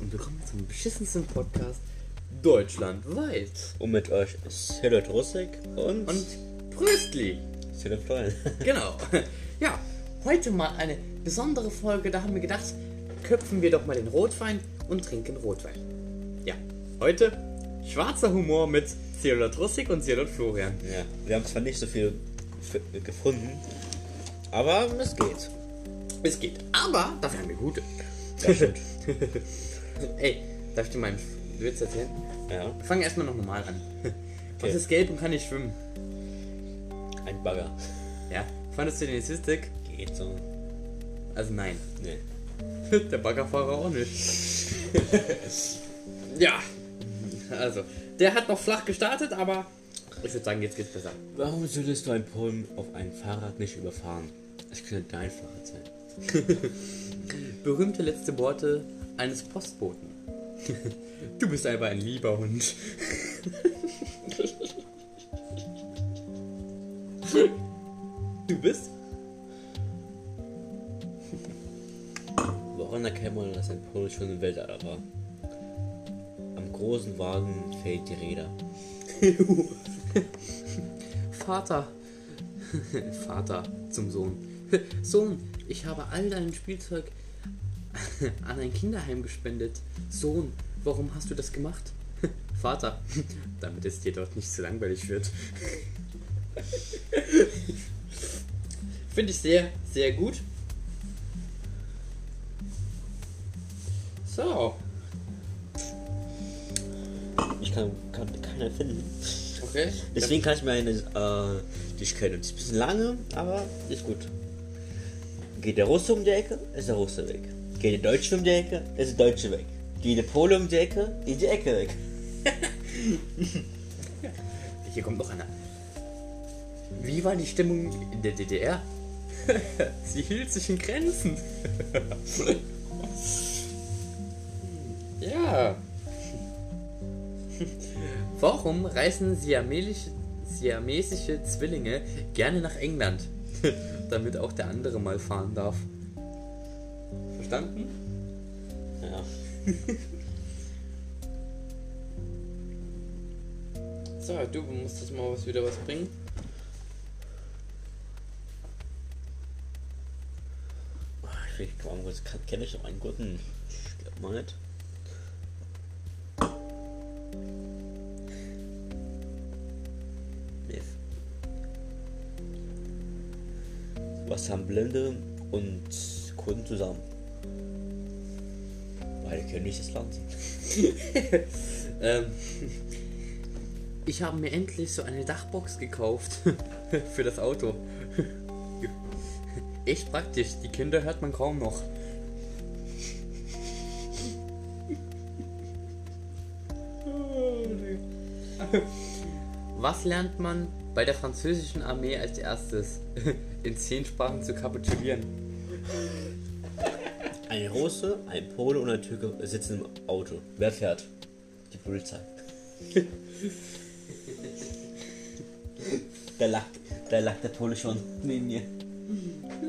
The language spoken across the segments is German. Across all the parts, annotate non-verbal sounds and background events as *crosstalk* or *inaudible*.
und willkommen zum beschissensten Podcast deutschlandweit. Und mit euch Silot Russik und, Und Pröstli. Silot Freund. *laughs* Genau. Ja, heute mal eine besondere Folge. Da haben wir gedacht, köpfen wir doch mal den Rotwein und trinken Rotwein. Ja, heute schwarzer Humor mit Cielot Russik und Cielot Florian. Ja, wir haben zwar nicht so viel gefunden, aber es geht. Es geht. Aber dafür haben wir gute. Das *laughs* stimmt. Ey, darf ich dir mal einen Witz erzählen? ja, Wir fangen erstmal noch normal an. *laughs* Was Okay. ist gelb und kann nicht schwimmen? ein Bagger. Ja. Fandest du den lustig? Geht so. Also nein. Nee. *laughs* Der Baggerfahrer auch nicht. *laughs* ja. Also, der hat noch flach gestartet, aber ich würde sagen, jetzt geht's besser. Warum solltest du einen Polen auf ein Fahrrad nicht überfahren? Es könnte dein Fahrrad sein. Berühmte letzte Worte eines Postboten. *laughs* Du bist einfach ein lieber Hund. *laughs* Du bist? Woran erkennt man, dass ein Pole schon im Weltall war? Am großen Wagen fehlt die Räder. *laughs* Vater. Vater zum Sohn. Sohn, ich habe all dein Spielzeug *laughs* an ein Kinderheim gespendet. Sohn, warum hast du das gemacht? *laughs* Vater, *laughs* damit es dir dort nicht zu langweilig wird. Finde ich sehr, sehr gut. So, Ich kann, kann keiner finden. okay. Deswegen kann ich mir eine, äh, die ich kenne. Die ist ein bisschen lange, aber ist gut. Geht der Russe um die Ecke, ist der Russe weg. Geht der Deutsche um die Ecke, ist der Deutsche weg. Geht der Pole um die Ecke, ist die Ecke weg. *laughs* Hier kommt noch einer. Wie war die Stimmung in der DDR? *laughs* Sie hielt sich in Grenzen. *laughs* ja. Warum reisen siamesische, siamesische Zwillinge gerne nach England? Damit auch der andere mal fahren darf. Verstanden? Ja. *laughs* So, du musst das mal was wieder was bringen. Ich glaube, das kenne ich noch einen guten. Ich glaube mal nicht. Was haben Blinde und Kunden zusammen? Beide können nicht das Land *laughs* sehen. Ähm, ich habe mir endlich so eine Dachbox gekauft *laughs* für das Auto. *laughs* Echt praktisch, die Kinder hört man kaum noch. Was lernt man bei der französischen Armee als erstes? In zehn Sprachen zu kapitulieren. Ein Russe, ein Pole und ein Türke sitzen im Auto. Wer fährt? Die Polizei. *laughs* da lacht, da lacht der Pole schon neben mir.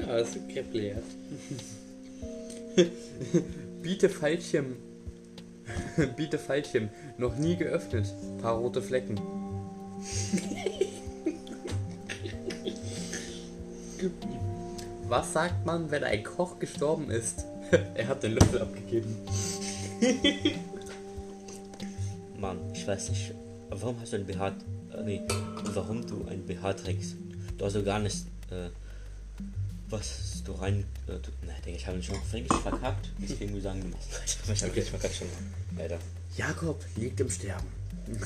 Ja, das ist geklärt. *laughs* Biete Fallschirm. *laughs* Biete Fallschirm. Noch nie geöffnet. Paar rote Flecken. Was sagt man, wenn ein Koch gestorben ist? *laughs* er hat den Löffel abgegeben. *laughs* Mann, ich weiß nicht. Warum hast du ein BH? Äh, nee, warum du ein BH trägst? Du hast so gar nicht. Äh, was du rein. Äh, du, ne, Digga, ich habe ihn schon Englisch verkackt. Deswegen wir sagen, du. Ich habe okay. verkackt schon. Leider. Jakob liegt im Sterben. *laughs*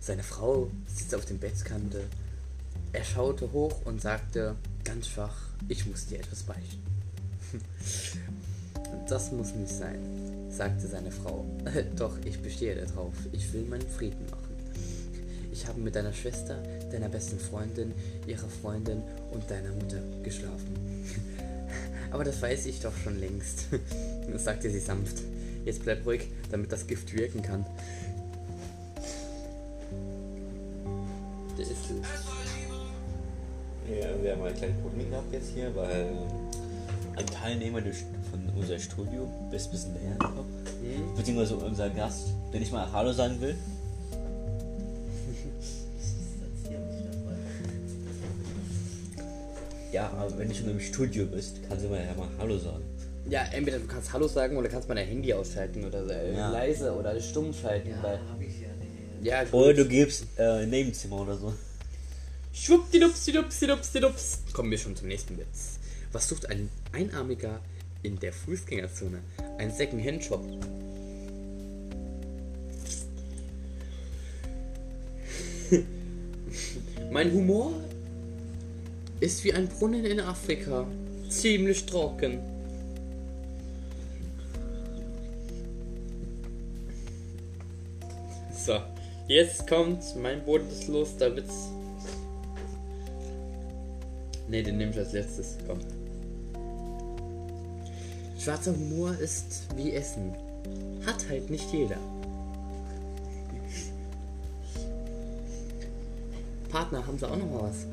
Seine Frau sitzt auf dem Bettkante. Er schaute hoch und sagte ganz schwach, ich muss dir etwas beichten. Das muss nicht sein, sagte seine Frau. *laughs* Doch, ich bestehe darauf. Ich will meinen Frieden machen. Ich habe mit deiner Schwester, deiner besten Freundin, ihrer Freundin und deiner Mutter geschlafen. *laughs* Aber das weiß ich doch schon längst, *laughs* sagte sie sanft. Jetzt bleib ruhig, damit das Gift wirken kann. Das ist Ja, wir haben ein kleines Problem gehabt jetzt hier, weil ein Teilnehmer von unserem Studio ist ein bisschen näher gekommen Hm? Beziehungsweise unser Gast, der nicht mal Hallo sagen will. *laughs* Ja, aber wenn du schon im Studio bist, kannst du mal ja mal Hallo sagen. Ja, entweder du kannst Hallo sagen oder kannst mal dein Handy ausschalten oder äh, Ja. leise oder stumm schalten. Ja, weil, hab ich ja. Nee. ja gut. Oder du gibst äh, ein Nebenzimmer oder so. Schwuppdiwupsdiwupsdiwupsdiwups. Kommen wir schon zum nächsten Witz. Was sucht ein Einarmiger in der Fußgängerzone? Ein Second-Hand-Shop. *laughs* mein Humor ist wie ein Brunnen in Afrika. Ziemlich trocken. So, jetzt kommt mein bodenloser Witz. Ne, den nehme ich als letztes. Komm. Schwarzer Humor ist wie Essen. Hat halt nicht jeder. Partner, haben sie auch noch mal was?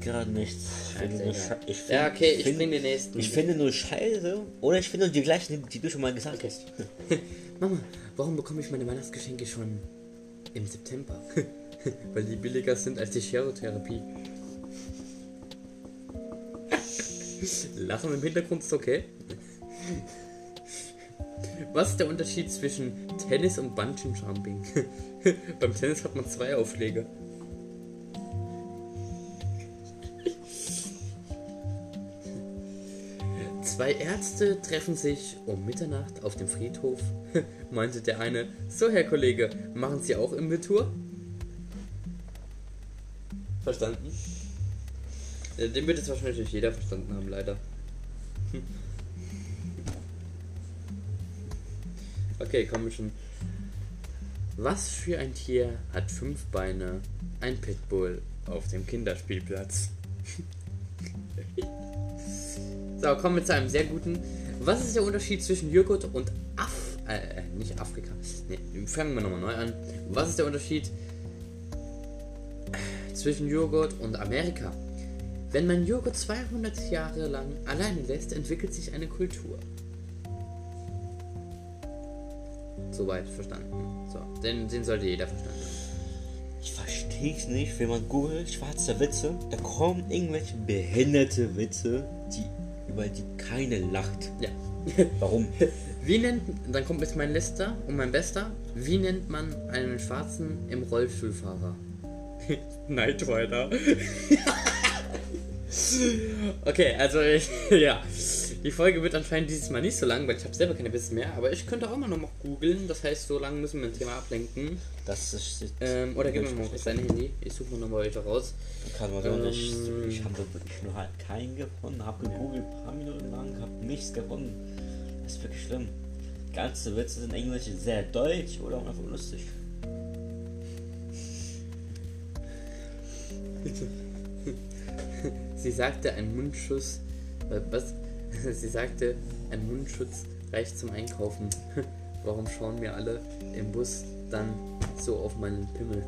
Gerade nichts. Ich finde nur, Scheißegal. Sche- ich find, Ja, okay, ich find- bring den nächsten. Ich finde nur Scheiße. Oder ich finde nur die gleichen, die du schon mal gesagt hast. *laughs* Mama, warum bekomme ich meine Weihnachtsgeschenke schon im September? *laughs* Weil die billiger sind als die Cherotherapie. *laughs* Lachen im Hintergrund ist okay. Was ist der Unterschied zwischen Tennis und Bungee Jumping? *laughs* Beim Tennis hat man zwei Aufschläge. Zwei Ärzte treffen sich um Mitternacht auf dem Friedhof. *laughs* Meinte der eine, so Herr Kollege, machen Sie auch Inventur? Verstanden? Äh, Den wird jetzt wahrscheinlich jeder verstanden haben, leider. *laughs* Okay, kommen wir schon. Was für ein Tier hat fünf Beine? Ein Pitbull auf dem Kinderspielplatz. *laughs* So, kommen wir zu einem sehr guten. Was ist der Unterschied zwischen Joghurt und Af... Äh, äh, nicht Afrika. Nee, fangen wir nochmal neu an. Was ist der Unterschied zwischen Joghurt und Amerika? Wenn man Joghurt 200 Jahre lang alleine lässt, entwickelt sich eine Kultur. Soweit verstanden. So, den, den sollte jeder verstanden haben. Ich verstehe es nicht, wenn man googelt, schwarze Witze, da kommen irgendwelche behinderte Witze, die über die keine lacht. Ja. *laughs* Warum? *laughs* Wie nennt, dann kommt jetzt mein letzter und mein bester. Wie nennt man einen Schwarzen im Rollstuhlfahrer? *laughs* Night Rider. okay, also ich, ja. Die Folge wird anscheinend dieses Mal nicht so lang, weil ich habe selber keine Witze mehr. Aber ich könnte auch mal noch googeln. Das heißt, so lange müssen wir ein Thema ablenken. Das ist. Ähm, oder gib mir mal kurz dein Handy. Ich suche mal nochmal welche raus. Kann man so Ähm, nicht. Ich habe wirklich nur halt keinen gefunden, habe gegoogelt, ein paar Minuten lang, habe nichts gefunden. Das ist wirklich schlimm. Ganze Witze sind irgendwelche sehr deutsch oder auch einfach lustig. *laughs* Sie sagte, ein Mundschuss. äh, Was? *laughs* Sie sagte, ein Mundschutz reicht zum Einkaufen. *laughs* Warum schauen mir alle im Bus dann so auf meinen Pimmel? *laughs*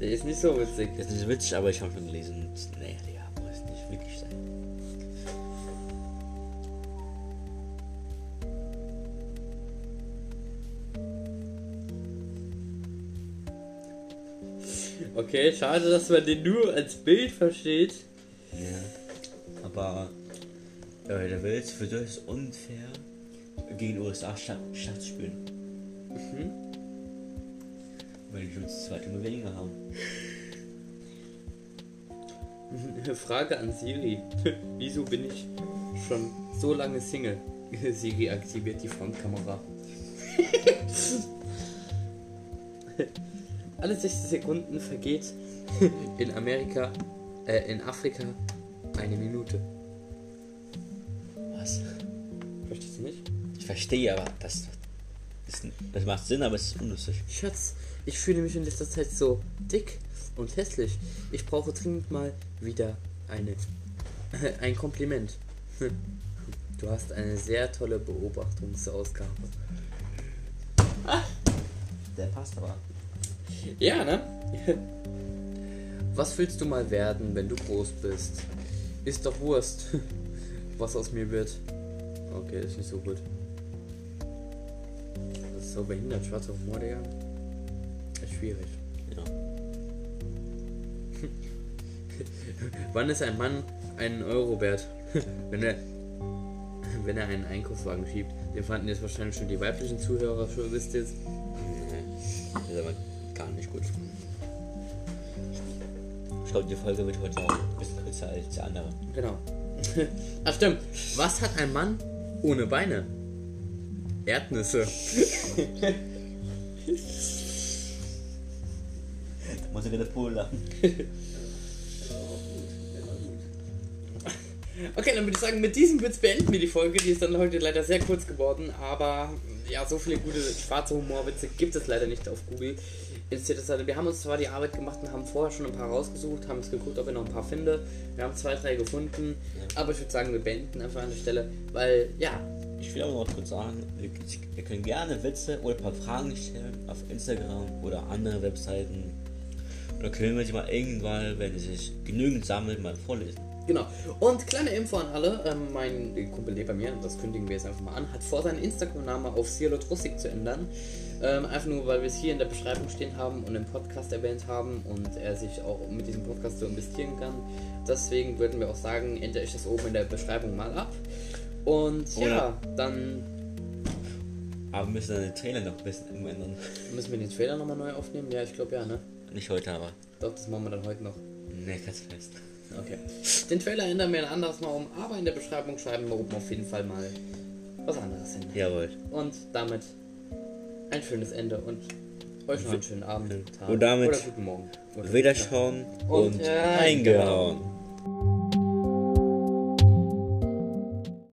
Der ist nicht so witzig. Das ist nicht witzig, aber ich habe schon gelesen. Nee, Digga, muss nicht wirklich sein. Okay, schade, dass man den nur als Bild versteht. Aber äh, der Witz für ist unfair, gegen die USA Schach, zu spielen. Mhm. Weil die uns zwei Stimme weniger haben. *laughs* Frage an Siri. *laughs* Wieso bin ich schon so lange Single? *laughs* Siri aktiviert die Frontkamera. Alle 60 Sekunden vergeht in Amerika, äh, in Afrika eine Minute. Was? Verstehst du nicht? Ich verstehe, aber das, das, das macht Sinn, aber es ist unlustig. Schatz, ich fühle mich in letzter Zeit so dick und hässlich. Ich brauche dringend mal wieder eine *laughs* ein Kompliment. *laughs* Du hast eine sehr tolle Beobachtungsausgabe. *laughs* Der passt aber. Ja, ne? Was willst du mal werden, wenn du groß bist? Ist doch Wurst, *laughs* was aus mir wird. Okay, ist nicht so gut. Das ist so behindert, schwarzer Humor, Digga. Ist schwierig. Ja. *laughs* Wann ist ein Mann einen Euro wert? *laughs* wenn er wenn er einen Einkaufswagen schiebt. Den fanden jetzt wahrscheinlich schon die weiblichen Zuhörer schon, wisst ihr jetzt. Nee, das ist aber gar nicht gut. Ich glaube, die Folge wird heute auch ein bisschen kürzer als die andere. Genau. *laughs* Ach stimmt. Was hat ein Mann ohne Beine? Erdnüsse. Muss ich wieder Pool lachen. Okay, dann würde ich sagen, mit diesem Witz beenden wir die Folge. Die ist dann heute leider sehr kurz geworden, aber ja, so viele gute schwarze Humorwitze gibt es leider nicht auf Google. Wir haben uns zwar die Arbeit gemacht und haben vorher schon ein paar rausgesucht, haben es geguckt, ob wir noch ein paar finden. Wir haben zwei, drei gefunden, aber ich würde sagen, wir beenden einfach an der Stelle, weil ja. Ich will auch noch kurz sagen, wir können gerne Witze oder ein paar Fragen stellen auf Instagram oder andere Webseiten. Oder können wir sie mal irgendwann, wenn es sich genügend sammelt, mal vorlesen. Genau. Und kleine Info an alle, ähm, mein Kumpel lebt bei mir, das kündigen wir jetzt einfach mal an, hat vor, seinen Instagram-Namen auf Cielot Russig zu ändern. Ähm, einfach nur, weil wir es hier in der Beschreibung stehen haben und im Podcast erwähnt haben und er sich auch mit diesem Podcast so investieren kann. Deswegen würden wir auch sagen, ändere ich das oben in der Beschreibung mal ab. Und Oder ja, dann. Aber müssen wir den Trailer noch ein bisschen ändern. Müssen wir den Trailer nochmal neu aufnehmen? Ja, ich glaube ja, ne? Nicht heute, aber. Doch, das machen wir dann heute noch. Ne, ganz fest. Okay. Den Trailer ändern wir ein anderes Mal um, aber in der Beschreibung schreiben wir oben auf jeden Fall mal was anderes hin. Jawohl. Und damit ein schönes Ende und euch noch einen schönen Abend, Tag und damit oder guten Morgen. Wiederschauen und, und äh, eingehauen.